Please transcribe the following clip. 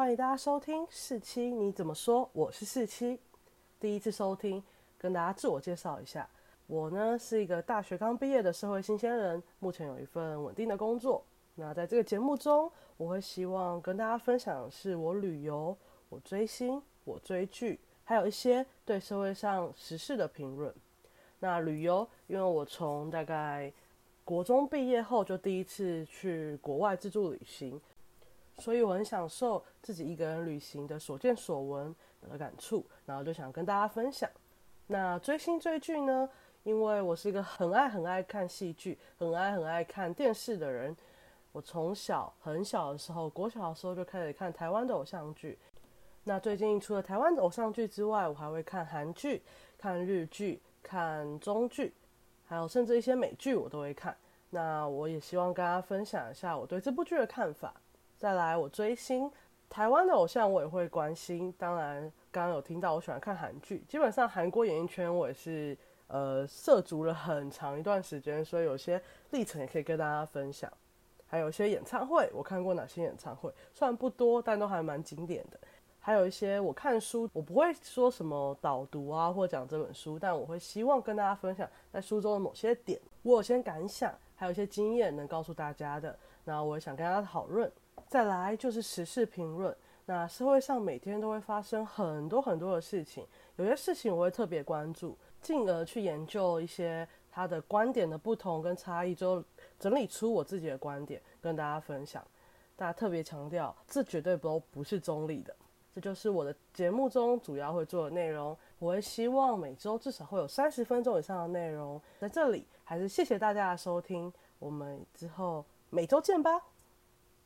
欢迎大家收听四七你怎么说？我是四七，第一次收听，跟大家自我介绍一下，我呢是一个大学刚毕业的社会新鲜人，目前有一份稳定的工作。那在这个节目中，我会希望跟大家分享的是我旅游、我追星、我追剧，还有一些对社会上时事的评论。那旅游，因为我从大概国中毕业后就第一次去国外自助旅行。所以我很享受自己一个人旅行的所见所闻的感触，然后就想跟大家分享。那追星追剧呢？因为我是一个很爱很爱看戏剧、很爱很爱看电视的人。我从小很小的时候，国小的时候就开始看台湾的偶像剧。那最近除了台湾的偶像剧之外，我还会看韩剧、看日剧、看中剧，还有甚至一些美剧我都会看。那我也希望跟大家分享一下我对这部剧的看法。再来，我追星，台湾的偶像我也会关心。当然，刚刚有听到我喜欢看韩剧，基本上韩国演艺圈我也是呃涉足了很长一段时间，所以有些历程也可以跟大家分享。还有一些演唱会，我看过哪些演唱会，虽然不多，但都还蛮经典的。还有一些我看书，我不会说什么导读啊，或讲这本书，但我会希望跟大家分享在书中的某些点，我有些感想，还有一些经验能告诉大家的。那我也想跟大家讨论。再来就是时事评论。那社会上每天都会发生很多很多的事情，有些事情我会特别关注，进而去研究一些他的观点的不同跟差异，之后整理出我自己的观点跟大家分享。大家特别强调，这绝对都不是中立的。这就是我的节目中主要会做的内容。我会希望每周至少会有三十分钟以上的内容在这里。还是谢谢大家的收听，我们之后每周见吧。